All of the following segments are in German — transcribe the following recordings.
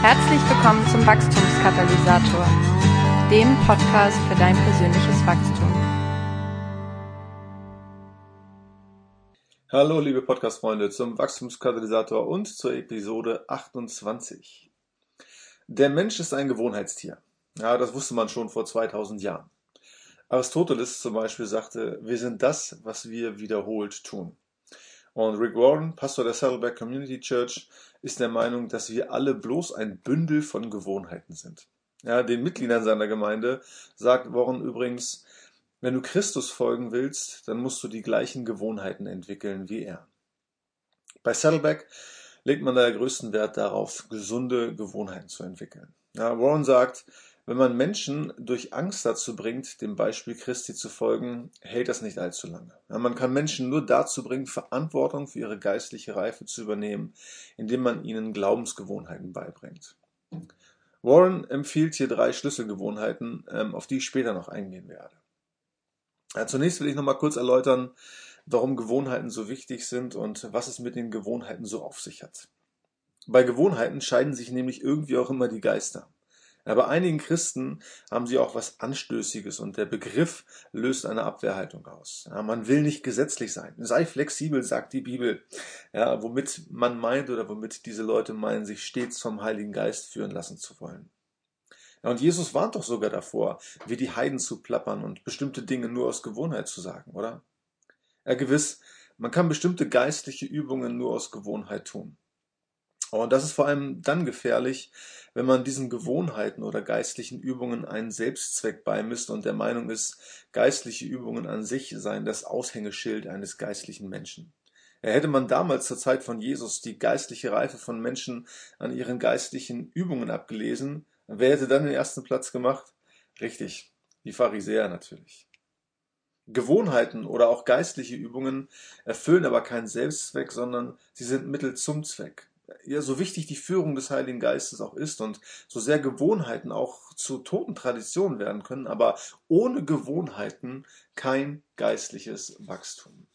Herzlich willkommen zum Wachstumskatalysator, dem Podcast für dein persönliches Wachstum. Hallo, liebe Podcast-Freunde, zum Wachstumskatalysator und zur Episode 28. Der Mensch ist ein Gewohnheitstier. Ja, das wusste man schon vor 2000 Jahren. Aristoteles zum Beispiel sagte, wir sind das, was wir wiederholt tun. Und Rick Warren, Pastor der Saddleback Community Church, ist der Meinung, dass wir alle bloß ein Bündel von Gewohnheiten sind. Ja, den Mitgliedern seiner Gemeinde sagt Warren übrigens, wenn du Christus folgen willst, dann musst du die gleichen Gewohnheiten entwickeln wie er. Bei Saddleback legt man da größten Wert darauf, gesunde Gewohnheiten zu entwickeln. Ja, Warren sagt, wenn man Menschen durch Angst dazu bringt, dem Beispiel Christi zu folgen, hält das nicht allzu lange. Man kann Menschen nur dazu bringen, Verantwortung für ihre geistliche Reife zu übernehmen, indem man ihnen Glaubensgewohnheiten beibringt. Warren empfiehlt hier drei Schlüsselgewohnheiten, ähm, auf die ich später noch eingehen werde. Zunächst will ich noch mal kurz erläutern, warum Gewohnheiten so wichtig sind und was es mit den Gewohnheiten so auf sich hat. Bei Gewohnheiten scheiden sich nämlich irgendwie auch immer die Geister. Ja, bei einigen Christen haben sie auch was Anstößiges und der Begriff löst eine Abwehrhaltung aus. Ja, man will nicht gesetzlich sein. Sei flexibel, sagt die Bibel. Ja, womit man meint oder womit diese Leute meinen, sich stets vom Heiligen Geist führen lassen zu wollen. Ja, und Jesus warnt doch sogar davor, wie die Heiden zu plappern und bestimmte Dinge nur aus Gewohnheit zu sagen, oder? Ja, gewiss, man kann bestimmte geistliche Übungen nur aus Gewohnheit tun. Und das ist vor allem dann gefährlich, wenn man diesen Gewohnheiten oder geistlichen Übungen einen Selbstzweck beimisst und der Meinung ist, geistliche Übungen an sich seien das Aushängeschild eines geistlichen Menschen. Ja, hätte man damals zur Zeit von Jesus die geistliche Reife von Menschen an ihren geistlichen Übungen abgelesen, wer hätte dann den ersten Platz gemacht? Richtig, die Pharisäer natürlich. Gewohnheiten oder auch geistliche Übungen erfüllen aber keinen Selbstzweck, sondern sie sind Mittel zum Zweck ja, so wichtig die Führung des Heiligen Geistes auch ist und so sehr Gewohnheiten auch zu toten Traditionen werden können, aber ohne Gewohnheiten kein geistliches Wachstum.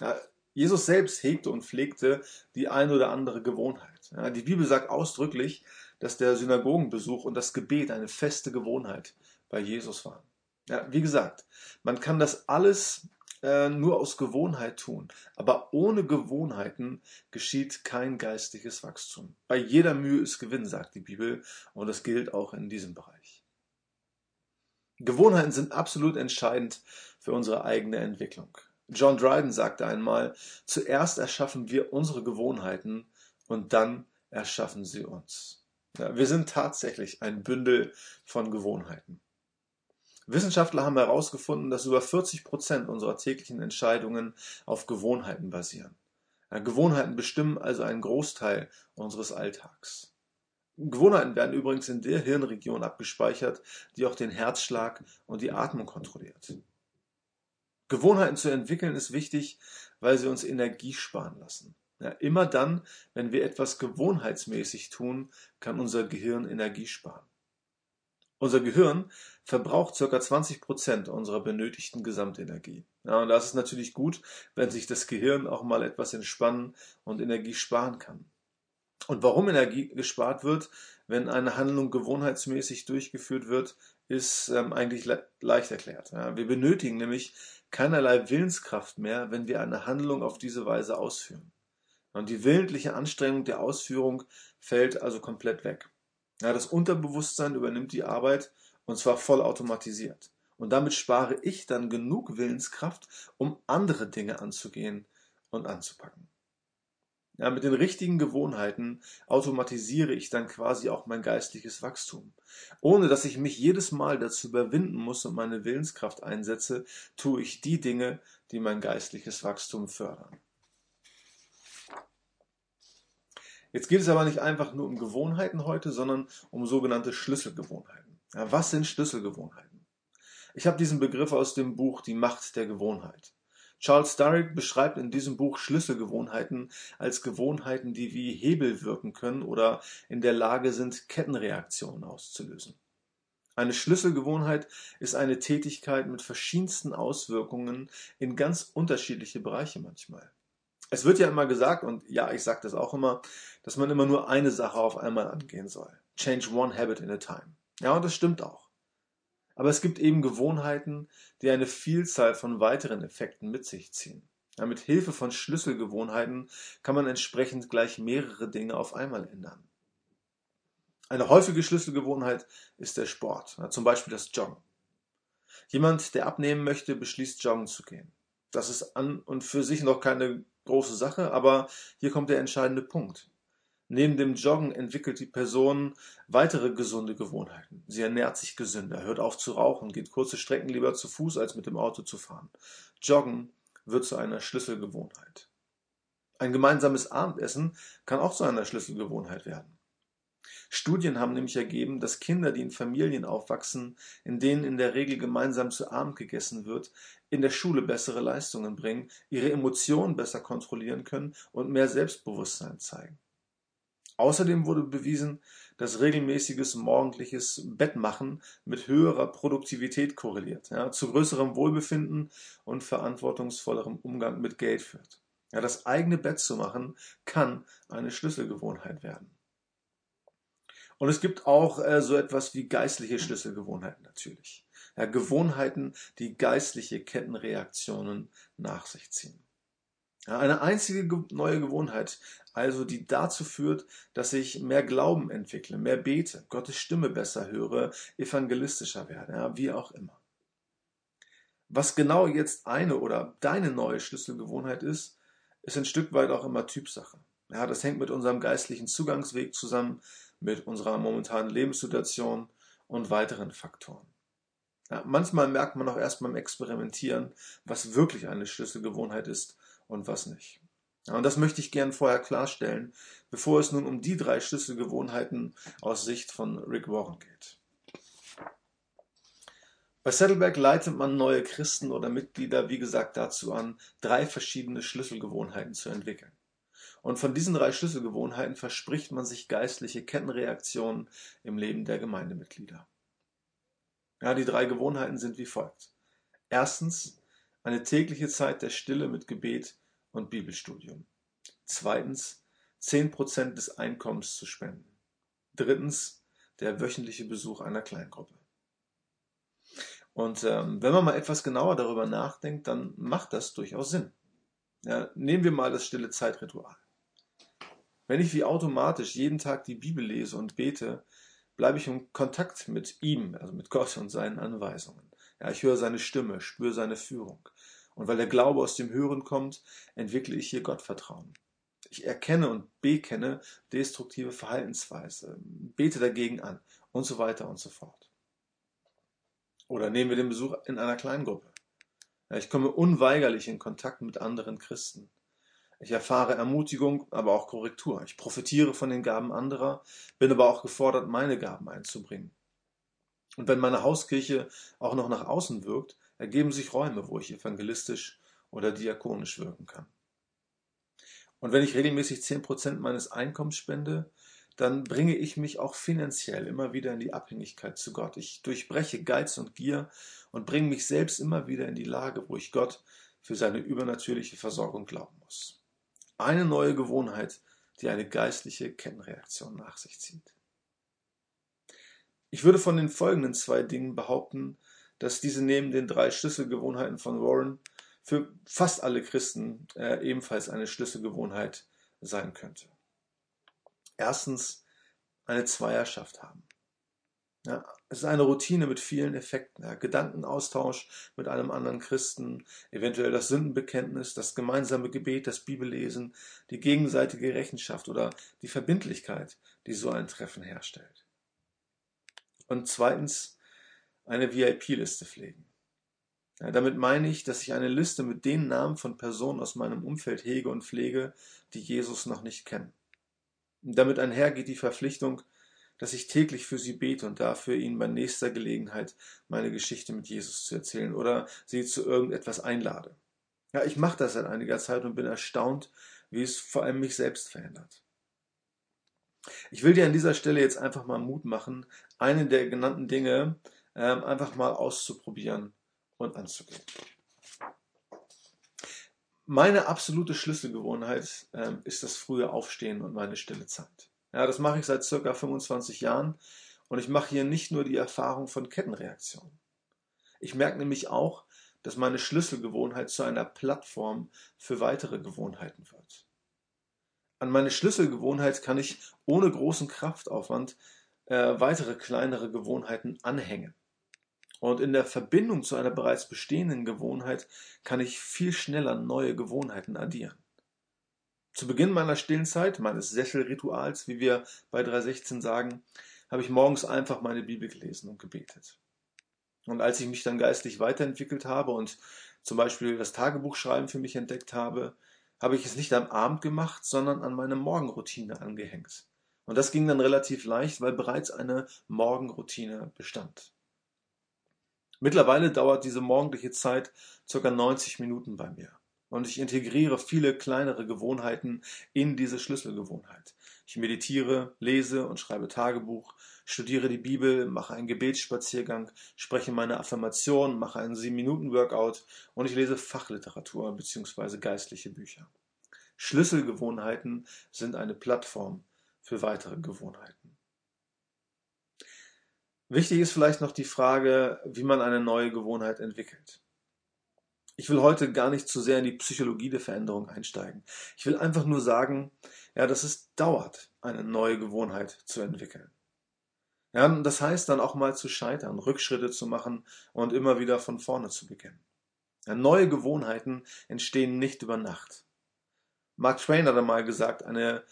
Ja, Jesus selbst hegte und pflegte die ein oder andere Gewohnheit. Ja, die Bibel sagt ausdrücklich, dass der Synagogenbesuch und das Gebet eine feste Gewohnheit bei Jesus waren. Ja, wie gesagt, man kann das alles äh, nur aus Gewohnheit tun. Aber ohne Gewohnheiten geschieht kein geistliches Wachstum. Bei jeder Mühe ist Gewinn, sagt die Bibel, und das gilt auch in diesem Bereich. Gewohnheiten sind absolut entscheidend für unsere eigene Entwicklung. John Dryden sagte einmal, zuerst erschaffen wir unsere Gewohnheiten und dann erschaffen sie uns. Ja, wir sind tatsächlich ein Bündel von Gewohnheiten. Wissenschaftler haben herausgefunden, dass über 40 Prozent unserer täglichen Entscheidungen auf Gewohnheiten basieren. Gewohnheiten bestimmen also einen Großteil unseres Alltags. Gewohnheiten werden übrigens in der Hirnregion abgespeichert, die auch den Herzschlag und die Atmung kontrolliert. Gewohnheiten zu entwickeln ist wichtig, weil sie uns Energie sparen lassen. Ja, immer dann, wenn wir etwas gewohnheitsmäßig tun, kann unser Gehirn Energie sparen. Unser Gehirn verbraucht ca. 20 Prozent unserer benötigten Gesamtenergie. Ja, und das ist natürlich gut, wenn sich das Gehirn auch mal etwas entspannen und Energie sparen kann. Und warum Energie gespart wird, wenn eine Handlung gewohnheitsmäßig durchgeführt wird, ist ähm, eigentlich le leicht erklärt. Ja, wir benötigen nämlich keinerlei Willenskraft mehr, wenn wir eine Handlung auf diese Weise ausführen. Und die willentliche Anstrengung der Ausführung fällt also komplett weg. Ja, das Unterbewusstsein übernimmt die Arbeit und zwar vollautomatisiert. Und damit spare ich dann genug Willenskraft, um andere Dinge anzugehen und anzupacken. Ja, mit den richtigen Gewohnheiten automatisiere ich dann quasi auch mein geistliches Wachstum. Ohne dass ich mich jedes Mal dazu überwinden muss und meine Willenskraft einsetze, tue ich die Dinge, die mein geistliches Wachstum fördern. Jetzt geht es aber nicht einfach nur um Gewohnheiten heute, sondern um sogenannte Schlüsselgewohnheiten. Ja, was sind Schlüsselgewohnheiten? Ich habe diesen Begriff aus dem Buch Die Macht der Gewohnheit. Charles Durrick beschreibt in diesem Buch Schlüsselgewohnheiten als Gewohnheiten, die wie Hebel wirken können oder in der Lage sind, Kettenreaktionen auszulösen. Eine Schlüsselgewohnheit ist eine Tätigkeit mit verschiedensten Auswirkungen in ganz unterschiedliche Bereiche manchmal. Es wird ja immer gesagt, und ja, ich sage das auch immer, dass man immer nur eine Sache auf einmal angehen soll. Change one habit in a time. Ja, und das stimmt auch. Aber es gibt eben Gewohnheiten, die eine Vielzahl von weiteren Effekten mit sich ziehen. Ja, mit Hilfe von Schlüsselgewohnheiten kann man entsprechend gleich mehrere Dinge auf einmal ändern. Eine häufige Schlüsselgewohnheit ist der Sport, ja, zum Beispiel das Joggen. Jemand, der abnehmen möchte, beschließt, joggen zu gehen. Das ist an und für sich noch keine große Sache, aber hier kommt der entscheidende Punkt. Neben dem Joggen entwickelt die Person weitere gesunde Gewohnheiten. Sie ernährt sich gesünder, hört auf zu rauchen, geht kurze Strecken lieber zu Fuß als mit dem Auto zu fahren. Joggen wird zu einer Schlüsselgewohnheit. Ein gemeinsames Abendessen kann auch zu einer Schlüsselgewohnheit werden. Studien haben nämlich ergeben, dass Kinder, die in Familien aufwachsen, in denen in der Regel gemeinsam zu Abend gegessen wird, in der Schule bessere Leistungen bringen, ihre Emotionen besser kontrollieren können und mehr Selbstbewusstsein zeigen. Außerdem wurde bewiesen, dass regelmäßiges morgendliches Bettmachen mit höherer Produktivität korreliert, ja, zu größerem Wohlbefinden und verantwortungsvollerem Umgang mit Geld führt. Ja, das eigene Bett zu machen kann eine Schlüsselgewohnheit werden. Und es gibt auch äh, so etwas wie geistliche Schlüsselgewohnheiten natürlich. Ja, Gewohnheiten, die geistliche Kettenreaktionen nach sich ziehen. Ja, eine einzige neue Gewohnheit, also die dazu führt, dass ich mehr Glauben entwickle, mehr bete, Gottes Stimme besser höre, evangelistischer werde, ja, wie auch immer. Was genau jetzt eine oder deine neue Schlüsselgewohnheit ist, ist ein Stück weit auch immer Typsache. Ja, das hängt mit unserem geistlichen Zugangsweg zusammen, mit unserer momentanen Lebenssituation und weiteren Faktoren. Ja, manchmal merkt man auch erst beim Experimentieren, was wirklich eine Schlüsselgewohnheit ist und was nicht. Ja, und das möchte ich gern vorher klarstellen, bevor es nun um die drei Schlüsselgewohnheiten aus Sicht von Rick Warren geht. Bei Saddleback leitet man neue Christen oder Mitglieder, wie gesagt, dazu an, drei verschiedene Schlüsselgewohnheiten zu entwickeln. Und von diesen drei Schlüsselgewohnheiten verspricht man sich geistliche Kettenreaktionen im Leben der Gemeindemitglieder. Ja, die drei Gewohnheiten sind wie folgt. Erstens, eine tägliche Zeit der Stille mit Gebet und Bibelstudium. Zweitens, 10% des Einkommens zu spenden. Drittens, der wöchentliche Besuch einer Kleingruppe. Und ähm, wenn man mal etwas genauer darüber nachdenkt, dann macht das durchaus Sinn. Ja, nehmen wir mal das stille Zeitritual. Wenn ich wie automatisch jeden Tag die Bibel lese und bete, bleibe ich in Kontakt mit ihm, also mit Gott und seinen Anweisungen. Ja, ich höre seine Stimme, spüre seine Führung. Und weil der Glaube aus dem Hören kommt, entwickle ich hier Gottvertrauen. Ich erkenne und bekenne destruktive Verhaltensweise, bete dagegen an und so weiter und so fort. Oder nehmen wir den Besuch in einer Kleingruppe. Ja, ich komme unweigerlich in Kontakt mit anderen Christen. Ich erfahre Ermutigung, aber auch Korrektur. Ich profitiere von den Gaben anderer, bin aber auch gefordert, meine Gaben einzubringen. Und wenn meine Hauskirche auch noch nach außen wirkt, ergeben sich Räume, wo ich evangelistisch oder diakonisch wirken kann. Und wenn ich regelmäßig zehn Prozent meines Einkommens spende, dann bringe ich mich auch finanziell immer wieder in die Abhängigkeit zu Gott. Ich durchbreche Geiz und Gier und bringe mich selbst immer wieder in die Lage, wo ich Gott für seine übernatürliche Versorgung glauben muss. Eine neue Gewohnheit, die eine geistliche Kennreaktion nach sich zieht. Ich würde von den folgenden zwei Dingen behaupten, dass diese neben den drei Schlüsselgewohnheiten von Warren für fast alle Christen äh, ebenfalls eine Schlüsselgewohnheit sein könnte. Erstens eine Zweierschaft haben. Ja, es ist eine Routine mit vielen Effekten. Ja, Gedankenaustausch mit einem anderen Christen, eventuell das Sündenbekenntnis, das gemeinsame Gebet, das Bibellesen, die gegenseitige Rechenschaft oder die Verbindlichkeit, die so ein Treffen herstellt. Und zweitens eine VIP-Liste pflegen. Ja, damit meine ich, dass ich eine Liste mit den Namen von Personen aus meinem Umfeld hege und pflege, die Jesus noch nicht kennen. Damit einhergeht die Verpflichtung, dass ich täglich für sie bete und dafür ihnen bei nächster Gelegenheit meine Geschichte mit Jesus zu erzählen oder sie zu irgendetwas einlade. Ja, ich mache das seit einiger Zeit und bin erstaunt, wie es vor allem mich selbst verändert. Ich will dir an dieser Stelle jetzt einfach mal Mut machen, eine der genannten Dinge ähm, einfach mal auszuprobieren und anzugehen. Meine absolute Schlüsselgewohnheit ähm, ist das frühe Aufstehen und meine stille Zeit. Ja, das mache ich seit circa 25 Jahren und ich mache hier nicht nur die Erfahrung von Kettenreaktionen. Ich merke nämlich auch, dass meine Schlüsselgewohnheit zu einer Plattform für weitere Gewohnheiten wird. An meine Schlüsselgewohnheit kann ich ohne großen Kraftaufwand äh, weitere kleinere Gewohnheiten anhängen. Und in der Verbindung zu einer bereits bestehenden Gewohnheit kann ich viel schneller neue Gewohnheiten addieren. Zu Beginn meiner stillen Zeit, meines Sesselrituals, wie wir bei 316 sagen, habe ich morgens einfach meine Bibel gelesen und gebetet. Und als ich mich dann geistlich weiterentwickelt habe und zum Beispiel das Tagebuchschreiben für mich entdeckt habe, habe ich es nicht am Abend gemacht, sondern an meine Morgenroutine angehängt. Und das ging dann relativ leicht, weil bereits eine Morgenroutine bestand. Mittlerweile dauert diese morgendliche Zeit ca. 90 Minuten bei mir. Und ich integriere viele kleinere Gewohnheiten in diese Schlüsselgewohnheit. Ich meditiere, lese und schreibe Tagebuch, studiere die Bibel, mache einen Gebetsspaziergang, spreche meine Affirmation, mache einen 7-Minuten-Workout und ich lese Fachliteratur bzw. geistliche Bücher. Schlüsselgewohnheiten sind eine Plattform für weitere Gewohnheiten. Wichtig ist vielleicht noch die Frage, wie man eine neue Gewohnheit entwickelt. Ich will heute gar nicht zu sehr in die Psychologie der Veränderung einsteigen. Ich will einfach nur sagen, ja, dass es dauert, eine neue Gewohnheit zu entwickeln. Ja, das heißt dann auch mal zu scheitern, Rückschritte zu machen und immer wieder von vorne zu beginnen. Ja, neue Gewohnheiten entstehen nicht über Nacht. Mark Twain hat einmal gesagt, eine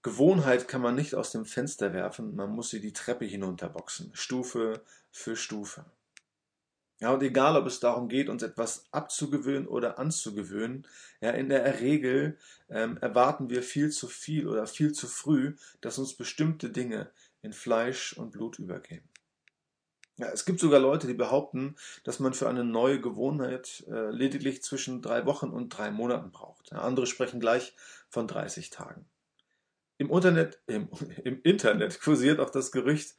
Gewohnheit kann man nicht aus dem Fenster werfen, man muss sie die Treppe hinunterboxen, Stufe für Stufe. Ja, und egal, ob es darum geht, uns etwas abzugewöhnen oder anzugewöhnen, ja, in der Regel ähm, erwarten wir viel zu viel oder viel zu früh, dass uns bestimmte Dinge in Fleisch und Blut übergehen. Ja, es gibt sogar Leute, die behaupten, dass man für eine neue Gewohnheit äh, lediglich zwischen drei Wochen und drei Monaten braucht. Ja, andere sprechen gleich von 30 Tagen. Im Internet, im, im Internet kursiert auch das Gerücht,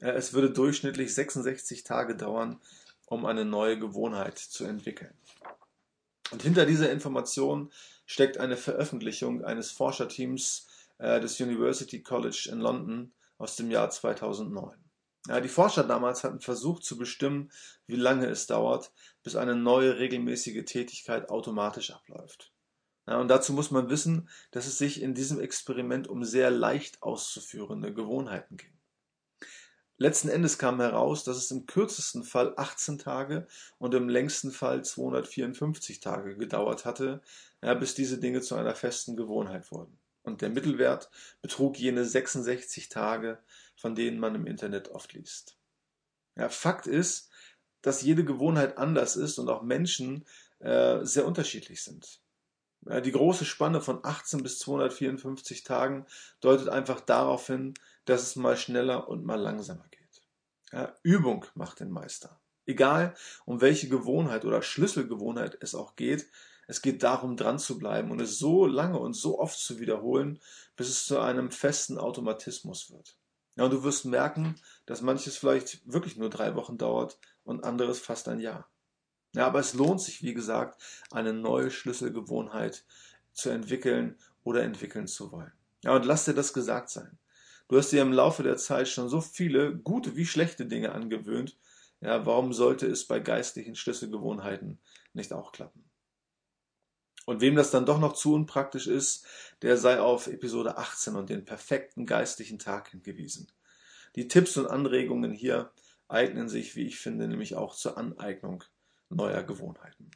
äh, es würde durchschnittlich 66 Tage dauern, um eine neue Gewohnheit zu entwickeln. Und hinter dieser Information steckt eine Veröffentlichung eines Forscherteams äh, des University College in London aus dem Jahr 2009. Ja, die Forscher damals hatten versucht zu bestimmen, wie lange es dauert, bis eine neue regelmäßige Tätigkeit automatisch abläuft. Ja, und dazu muss man wissen, dass es sich in diesem Experiment um sehr leicht auszuführende Gewohnheiten ging. Letzten Endes kam heraus, dass es im kürzesten Fall 18 Tage und im längsten Fall 254 Tage gedauert hatte, ja, bis diese Dinge zu einer festen Gewohnheit wurden. Und der Mittelwert betrug jene 66 Tage, von denen man im Internet oft liest. Ja, Fakt ist, dass jede Gewohnheit anders ist und auch Menschen äh, sehr unterschiedlich sind. Ja, die große Spanne von 18 bis 254 Tagen deutet einfach darauf hin, dass es mal schneller und mal langsamer geht. Ja, Übung macht den Meister. Egal, um welche Gewohnheit oder Schlüsselgewohnheit es auch geht, es geht darum, dran zu bleiben und es so lange und so oft zu wiederholen, bis es zu einem festen Automatismus wird. Ja, und du wirst merken, dass manches vielleicht wirklich nur drei Wochen dauert und anderes fast ein Jahr. Ja, aber es lohnt sich, wie gesagt, eine neue Schlüsselgewohnheit zu entwickeln oder entwickeln zu wollen. Ja, und lass dir das gesagt sein. Du hast dir im Laufe der Zeit schon so viele gute wie schlechte Dinge angewöhnt. Ja, warum sollte es bei geistlichen Schlüsselgewohnheiten nicht auch klappen? Und wem das dann doch noch zu unpraktisch ist, der sei auf Episode 18 und den perfekten geistlichen Tag hingewiesen. Die Tipps und Anregungen hier eignen sich, wie ich finde, nämlich auch zur Aneignung neuer Gewohnheiten.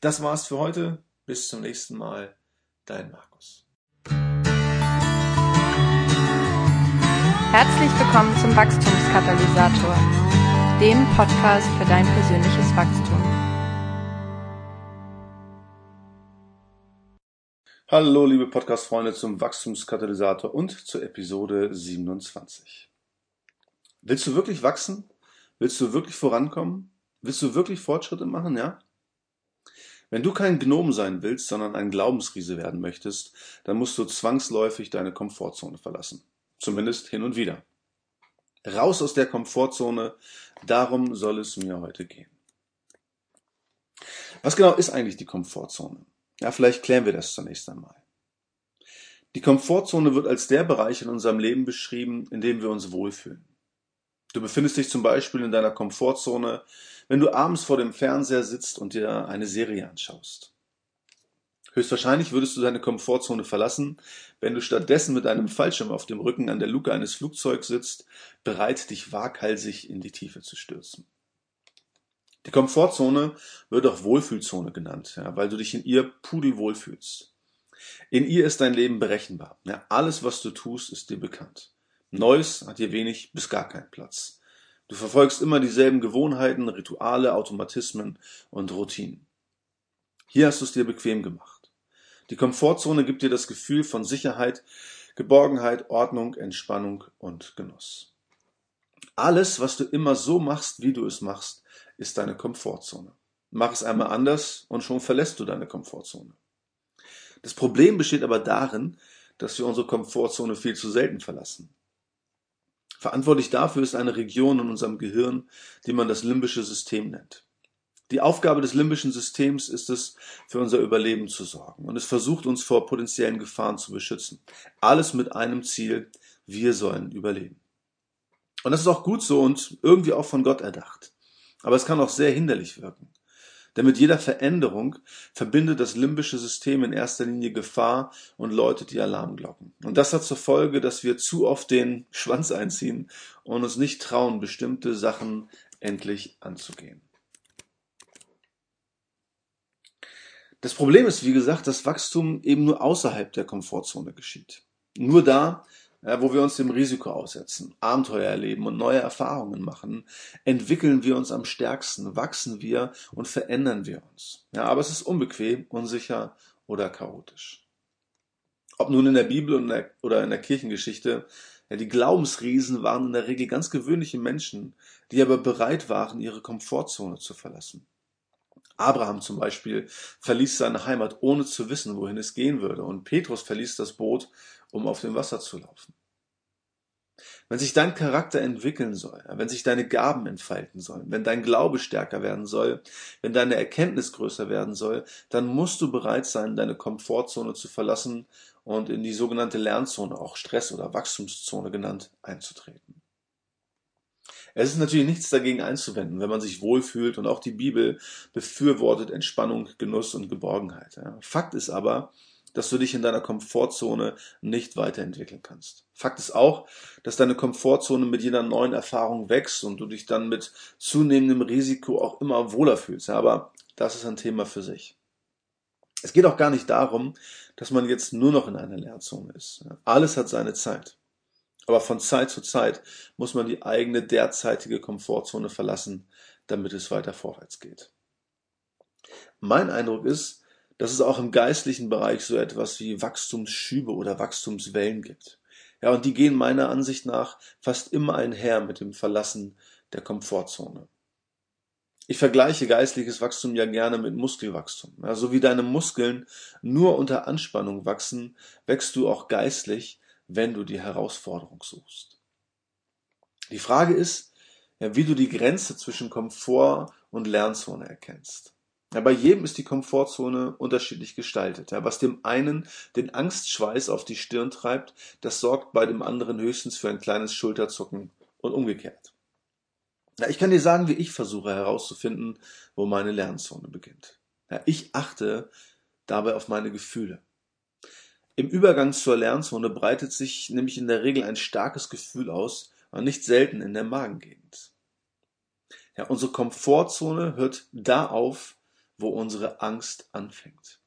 Das war's für heute. Bis zum nächsten Mal. Dein Markus. Herzlich willkommen zum Wachstumskatalysator, dem Podcast für dein persönliches Wachstum. Hallo, liebe Podcast-Freunde zum Wachstumskatalysator und zur Episode 27. Willst du wirklich wachsen? Willst du wirklich vorankommen? Willst du wirklich Fortschritte machen, ja? Wenn du kein Gnom sein willst, sondern ein Glaubensriese werden möchtest, dann musst du zwangsläufig deine Komfortzone verlassen. Zumindest hin und wieder. Raus aus der Komfortzone, darum soll es mir heute gehen. Was genau ist eigentlich die Komfortzone? Ja, vielleicht klären wir das zunächst einmal. Die Komfortzone wird als der Bereich in unserem Leben beschrieben, in dem wir uns wohlfühlen. Du befindest dich zum Beispiel in deiner Komfortzone, wenn du abends vor dem Fernseher sitzt und dir eine Serie anschaust. Höchstwahrscheinlich würdest du deine Komfortzone verlassen, wenn du stattdessen mit einem Fallschirm auf dem Rücken an der Luke eines Flugzeugs sitzt, bereit, dich waghalsig in die Tiefe zu stürzen. Die Komfortzone wird auch Wohlfühlzone genannt, ja, weil du dich in ihr pudelwohl fühlst. In ihr ist dein Leben berechenbar. Ja, alles, was du tust, ist dir bekannt. Neues hat hier wenig bis gar keinen Platz. Du verfolgst immer dieselben Gewohnheiten, Rituale, Automatismen und Routinen. Hier hast du es dir bequem gemacht. Die Komfortzone gibt dir das Gefühl von Sicherheit, Geborgenheit, Ordnung, Entspannung und Genuss. Alles, was du immer so machst, wie du es machst, ist deine Komfortzone. Mach es einmal anders und schon verlässt du deine Komfortzone. Das Problem besteht aber darin, dass wir unsere Komfortzone viel zu selten verlassen. Verantwortlich dafür ist eine Region in unserem Gehirn, die man das limbische System nennt. Die Aufgabe des limbischen Systems ist es, für unser Überleben zu sorgen und es versucht uns vor potenziellen Gefahren zu beschützen. Alles mit einem Ziel, wir sollen überleben. Und das ist auch gut so und irgendwie auch von Gott erdacht. Aber es kann auch sehr hinderlich wirken. Denn mit jeder Veränderung verbindet das limbische System in erster Linie Gefahr und läutet die Alarmglocken. Und das hat zur Folge, dass wir zu oft den Schwanz einziehen und uns nicht trauen, bestimmte Sachen endlich anzugehen. Das Problem ist, wie gesagt, dass Wachstum eben nur außerhalb der Komfortzone geschieht. Nur da, wo wir uns dem Risiko aussetzen, Abenteuer erleben und neue Erfahrungen machen, entwickeln wir uns am stärksten, wachsen wir und verändern wir uns. Ja, aber es ist unbequem, unsicher oder chaotisch. Ob nun in der Bibel oder in der Kirchengeschichte, ja, die Glaubensriesen waren in der Regel ganz gewöhnliche Menschen, die aber bereit waren, ihre Komfortzone zu verlassen. Abraham zum Beispiel verließ seine Heimat, ohne zu wissen, wohin es gehen würde. Und Petrus verließ das Boot, um auf dem Wasser zu laufen. Wenn sich dein Charakter entwickeln soll, wenn sich deine Gaben entfalten sollen, wenn dein Glaube stärker werden soll, wenn deine Erkenntnis größer werden soll, dann musst du bereit sein, deine Komfortzone zu verlassen und in die sogenannte Lernzone, auch Stress- oder Wachstumszone genannt, einzutreten. Es ist natürlich nichts dagegen einzuwenden, wenn man sich wohlfühlt und auch die Bibel befürwortet Entspannung, Genuss und Geborgenheit. Fakt ist aber, dass du dich in deiner Komfortzone nicht weiterentwickeln kannst. Fakt ist auch, dass deine Komfortzone mit jeder neuen Erfahrung wächst und du dich dann mit zunehmendem Risiko auch immer wohler fühlst. Aber das ist ein Thema für sich. Es geht auch gar nicht darum, dass man jetzt nur noch in einer Lernzone ist. Alles hat seine Zeit. Aber von Zeit zu Zeit muss man die eigene derzeitige Komfortzone verlassen, damit es weiter vorwärts geht. Mein Eindruck ist, dass es auch im geistlichen Bereich so etwas wie Wachstumsschübe oder Wachstumswellen gibt. Ja, und die gehen meiner Ansicht nach fast immer einher mit dem Verlassen der Komfortzone. Ich vergleiche geistliches Wachstum ja gerne mit Muskelwachstum. Ja, so wie deine Muskeln nur unter Anspannung wachsen, wächst du auch geistlich, wenn du die Herausforderung suchst. Die Frage ist, wie du die Grenze zwischen Komfort und Lernzone erkennst. Bei jedem ist die Komfortzone unterschiedlich gestaltet. Was dem einen den Angstschweiß auf die Stirn treibt, das sorgt bei dem anderen höchstens für ein kleines Schulterzucken und umgekehrt. Ich kann dir sagen, wie ich versuche herauszufinden, wo meine Lernzone beginnt. Ich achte dabei auf meine Gefühle. Im Übergang zur Lernzone breitet sich nämlich in der Regel ein starkes Gefühl aus, und nicht selten in der Magengegend. Ja, unsere Komfortzone hört da auf, wo unsere Angst anfängt.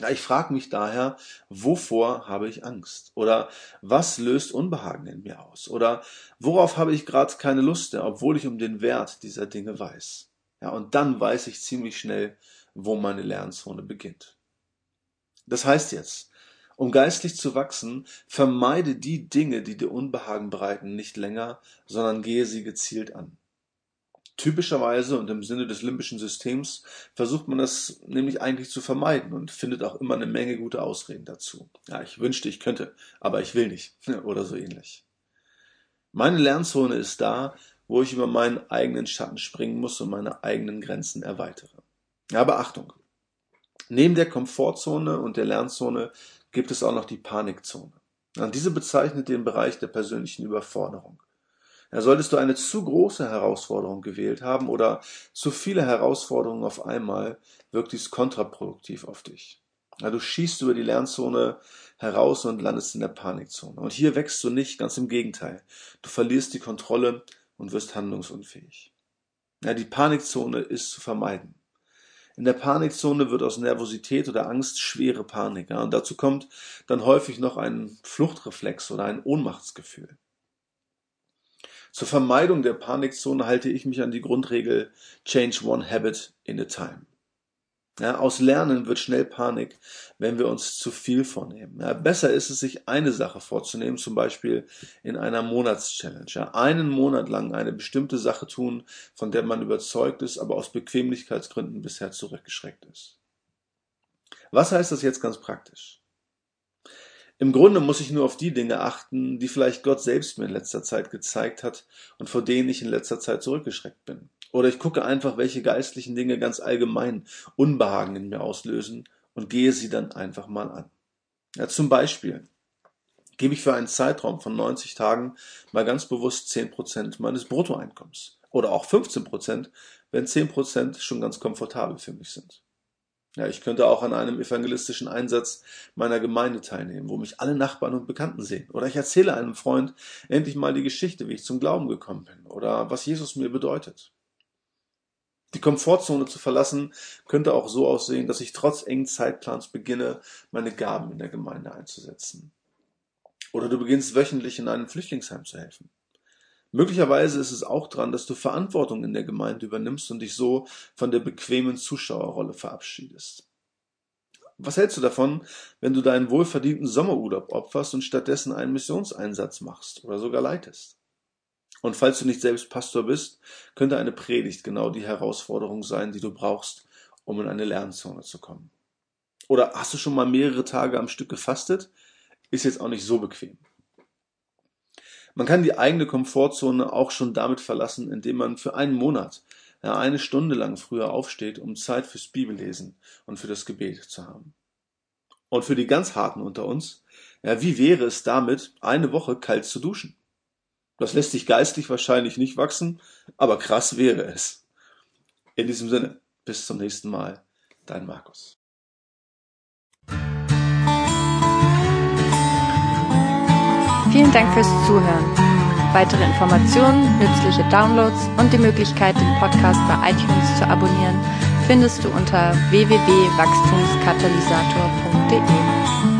Ja, ich frage mich daher, wovor habe ich Angst? Oder was löst Unbehagen in mir aus? Oder worauf habe ich gerade keine Lust obwohl ich um den Wert dieser Dinge weiß? Ja, und dann weiß ich ziemlich schnell, wo meine Lernzone beginnt. Das heißt jetzt, um geistlich zu wachsen, vermeide die Dinge, die dir Unbehagen bereiten, nicht länger, sondern gehe sie gezielt an. Typischerweise und im Sinne des limbischen Systems versucht man das nämlich eigentlich zu vermeiden und findet auch immer eine Menge gute Ausreden dazu. Ja, ich wünschte, ich könnte, aber ich will nicht oder so ähnlich. Meine Lernzone ist da, wo ich über meinen eigenen Schatten springen muss und meine eigenen Grenzen erweitere. Aber Achtung! Neben der Komfortzone und der Lernzone gibt es auch noch die Panikzone. Diese bezeichnet den Bereich der persönlichen Überforderung. Ja, solltest du eine zu große Herausforderung gewählt haben oder zu viele Herausforderungen auf einmal, wirkt dies kontraproduktiv auf dich. Ja, du schießt über die Lernzone heraus und landest in der Panikzone. Und hier wächst du nicht, ganz im Gegenteil. Du verlierst die Kontrolle und wirst handlungsunfähig. Ja, die Panikzone ist zu vermeiden. In der Panikzone wird aus Nervosität oder Angst schwere Panik. Ja, und dazu kommt dann häufig noch ein Fluchtreflex oder ein Ohnmachtsgefühl. Zur Vermeidung der Panikzone halte ich mich an die Grundregel Change one habit in a time. Ja, aus Lernen wird schnell Panik, wenn wir uns zu viel vornehmen. Ja, besser ist es, sich eine Sache vorzunehmen, zum Beispiel in einer Monatschallenge. Ja, einen Monat lang eine bestimmte Sache tun, von der man überzeugt ist, aber aus Bequemlichkeitsgründen bisher zurückgeschreckt ist. Was heißt das jetzt ganz praktisch? Im Grunde muss ich nur auf die Dinge achten, die vielleicht Gott selbst mir in letzter Zeit gezeigt hat und vor denen ich in letzter Zeit zurückgeschreckt bin. Oder ich gucke einfach, welche geistlichen Dinge ganz allgemein Unbehagen in mir auslösen und gehe sie dann einfach mal an. Ja, zum Beispiel gebe ich für einen Zeitraum von 90 Tagen mal ganz bewusst 10% meines Bruttoeinkommens. Oder auch 15%, wenn 10% schon ganz komfortabel für mich sind. Ja, ich könnte auch an einem evangelistischen Einsatz meiner Gemeinde teilnehmen, wo mich alle Nachbarn und Bekannten sehen. Oder ich erzähle einem Freund endlich mal die Geschichte, wie ich zum Glauben gekommen bin oder was Jesus mir bedeutet. Die Komfortzone zu verlassen könnte auch so aussehen, dass ich trotz engen Zeitplans beginne, meine Gaben in der Gemeinde einzusetzen. Oder du beginnst wöchentlich in einem Flüchtlingsheim zu helfen. Möglicherweise ist es auch dran, dass du Verantwortung in der Gemeinde übernimmst und dich so von der bequemen Zuschauerrolle verabschiedest. Was hältst du davon, wenn du deinen wohlverdienten Sommerurlaub opferst und stattdessen einen Missionseinsatz machst oder sogar leitest? Und falls du nicht selbst Pastor bist, könnte eine Predigt genau die Herausforderung sein, die du brauchst, um in eine Lernzone zu kommen. Oder hast du schon mal mehrere Tage am Stück gefastet? Ist jetzt auch nicht so bequem. Man kann die eigene Komfortzone auch schon damit verlassen, indem man für einen Monat, eine Stunde lang früher aufsteht, um Zeit fürs Bibellesen und für das Gebet zu haben. Und für die ganz Harten unter uns, ja, wie wäre es damit, eine Woche kalt zu duschen? Das lässt sich geistig wahrscheinlich nicht wachsen, aber krass wäre es. In diesem Sinne, bis zum nächsten Mal, dein Markus. Vielen Dank fürs Zuhören. Weitere Informationen, nützliche Downloads und die Möglichkeit, den Podcast bei iTunes zu abonnieren, findest du unter www.wachstumskatalysator.de.